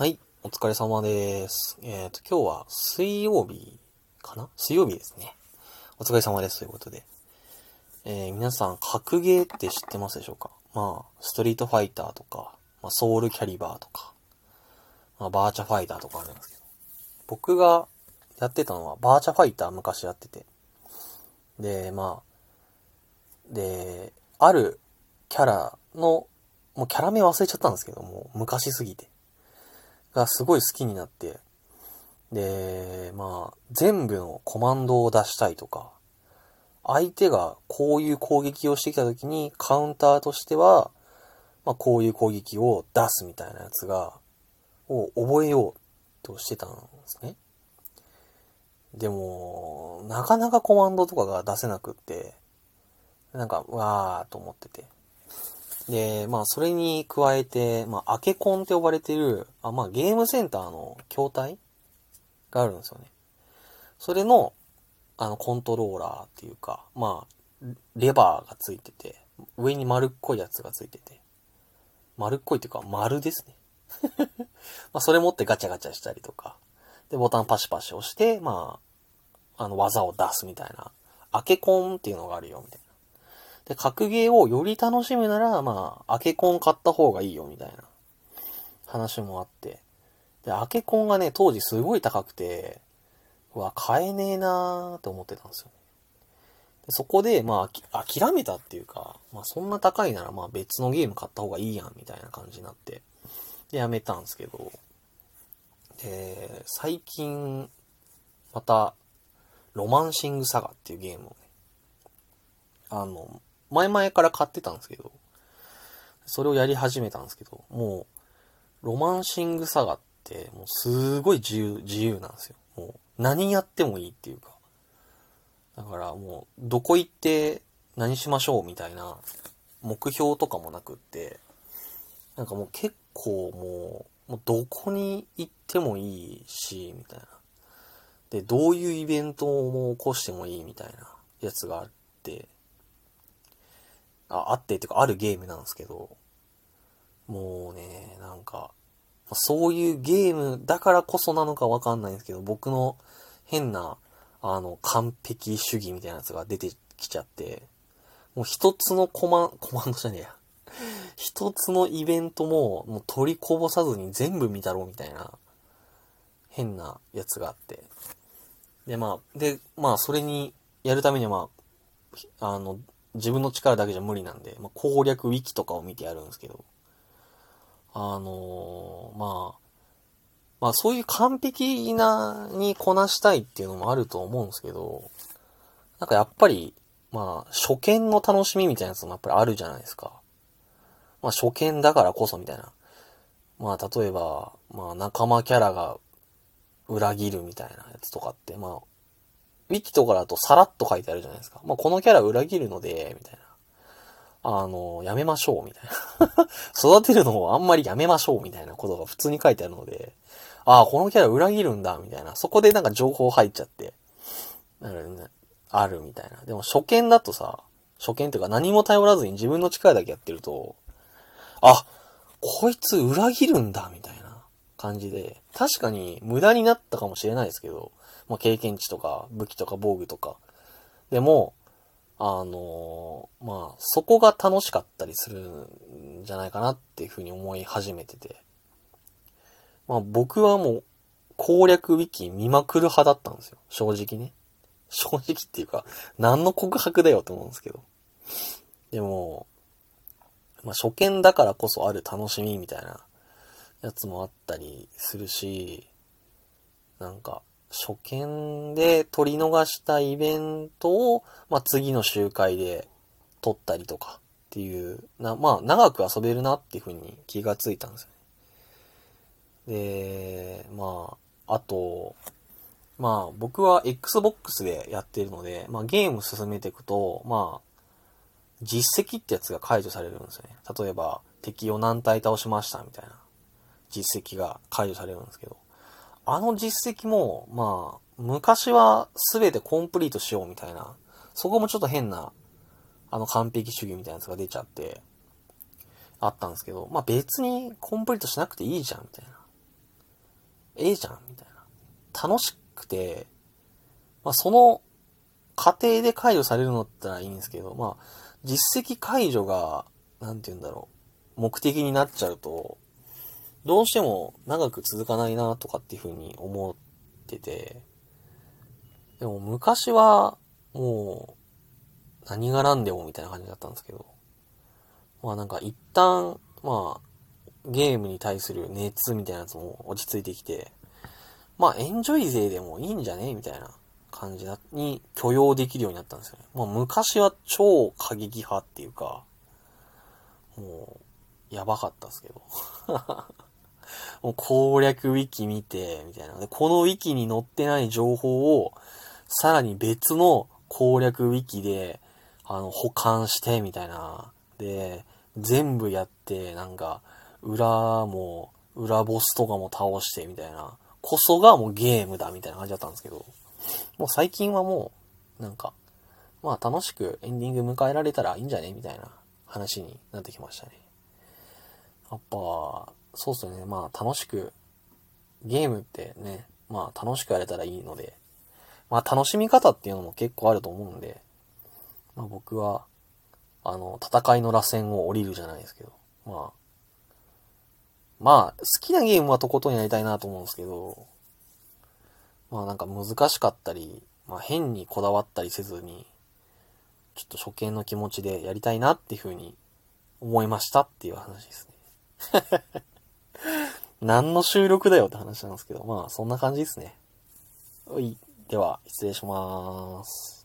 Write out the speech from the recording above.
はい、お疲れ様です。えっ、と、今日は水曜日かな？水曜日ですね。お疲れ様ですということで。えー皆さん、格ゲーって知ってますでしょうか？まあ、ストリートファイターとか、まあ、ソウルキャリバーとか、まあ、バーチャファイターとかあるんですけど。僕がやってたのは、バーチャファイター昔やってて。で、まあ、で、あるキャラの、もうキャラ名忘れちゃったんですけども、昔すぎて。がすごい好きになって、で、まあ、全部のコマンドを出したいとか、相手がこういう攻撃をしてきた時にカウンターとしては、まあこういう攻撃を出すみたいなやつが、を覚えようとしてたんですね。でも、なかなかコマンドとかが出せなくって、なんか、わーと思ってて。で、まあ、それに加えて、まあ、アケコンって呼ばれてる、あ、まあ、ゲームセンターの筐体があるんですよね。それの、あの、コントローラーっていうか、まあ、レバーがついてて、上に丸っこいやつがついてて、丸っこいっていうか、丸ですね。まあ、それ持ってガチャガチャしたりとか、で、ボタンパシパシ押して、まあ、あの、技を出すみたいな、アケコンっていうのがあるよ、みたいな。で、格ゲーをより楽しむなら、まあ、アケコン買った方がいいよ、みたいな話もあって。で、アケコンがね、当時すごい高くて、うわ、買えねえなーって思ってたんですよ。でそこで、まあ、諦めたっていうか、まあ、そんな高いなら、まあ、別のゲーム買った方がいいやん、みたいな感じになって、で、やめたんですけど、で、最近、また、ロマンシングサガっていうゲームをね、あの、前々から買ってたんですけど、それをやり始めたんですけど、もう、ロマンシングサガって、もうすごい自由、自由なんですよ。もう、何やってもいいっていうか。だからもう、どこ行って何しましょうみたいな目標とかもなくって、なんかもう結構もう、もうどこに行ってもいいし、みたいな。で、どういうイベントも起こしてもいいみたいなやつがあって、あってっていうかあるゲームなんですけど、もうね、なんか、そういうゲームだからこそなのかわかんないんですけど、僕の変な、あの、完璧主義みたいなやつが出てきちゃって、もう一つのコマン、コマンドじゃねえや。一つのイベントも、もう取りこぼさずに全部見たろうみたいな、変なやつがあって。で、まあ、で、まあ、それにやるためには、まあ、あの、自分の力だけじゃ無理なんで、まあ、攻略ウィキとかを見てやるんですけど、あのーまあ、まあそういう完璧なにこなしたいっていうのもあると思うんですけど、なんかやっぱり、まあ初見の楽しみみたいなやつもやっぱりあるじゃないですか。まあ初見だからこそみたいな。まあ例えば、まあ仲間キャラが裏切るみたいなやつとかって、まあ、ウィキとかだとさらっと書いてあるじゃないですか。まあこのキャラ裏切るので、みたいな。あの、やめましょう、みたいな。育てるのをあんまりやめましょう、みたいなことが普通に書いてあるので、ああ、このキャラ裏切るんだ、みたいな。そこでなんか情報入っちゃって、なるね、あるみたいな。でも初見だとさ、初見っていうか何も頼らずに自分の力だけやってると、あ、こいつ裏切るんだ、みたいな感じで、確かに無駄になったかもしれないですけど、まあ、経験値とか武器とか防具とか。でも、あのーまあ、そこが楽しかったりするんじゃないかなっていうふうに思い始めてて。まあ僕はもう攻略ウィキ見まくる派だったんですよ。正直ね。正直っていうか、何の告白だよと思うんですけど。でも、まあ初見だからこそある楽しみみたいなやつもあったりするし、なんか、初見で取り逃したイベントを、まあ、次の集会で撮ったりとかっていう、な、まあ、長く遊べるなっていうふうに気がついたんですよね。で、まあ、あと、まあ、僕は Xbox でやってるので、まあ、ゲーム進めていくと、まあ、実績ってやつが解除されるんですよね。例えば、敵を何体倒しましたみたいな実績が解除されるんですけど、あの実績も、まあ、昔は全てコンプリートしようみたいな、そこもちょっと変な、あの完璧主義みたいなやつが出ちゃって、あったんですけど、まあ別にコンプリートしなくていいじゃん、みたいな。ええじゃん、みたいな。楽しくて、まあ、その過程で解除されるのったらいいんですけど、まあ、実績解除が、なんて言うんだろう、目的になっちゃうと、どうしても長く続かないなとかっていう風に思ってて、でも昔は、もう、何が何でもみたいな感じだったんですけど、まあなんか一旦、まあ、ゲームに対する熱みたいなやつも落ち着いてきて、まあエンジョイ勢でもいいんじゃねみたいな感じに許容できるようになったんですよね。まあ昔は超過激派っていうか、もう、やばかったですけど。もう攻略ウィキ見て、みたいな。で、このウィキに載ってない情報を、さらに別の攻略ウィキで、あの、保管して、みたいな。で、全部やって、なんか、裏も、裏ボスとかも倒して、みたいな。こそがもうゲームだ、みたいな感じだったんですけど。もう最近はもう、なんか、まあ楽しくエンディング迎えられたらいいんじゃね？みたいな話になってきましたね。やっぱ、そうっすよね。まあ楽しく、ゲームってね、まあ楽しくやれたらいいので、まあ楽しみ方っていうのも結構あると思うんで、まあ僕は、あの、戦いの螺旋を降りるじゃないですけど、まあ、まあ、好きなゲームはとことんやりたいなと思うんですけど、まあなんか難しかったり、まあ変にこだわったりせずに、ちょっと初見の気持ちでやりたいなっていうふうに思いましたっていう話ですね。何の収録だよって話なんですけど、まあそんな感じですね。はい。では、失礼しまーす。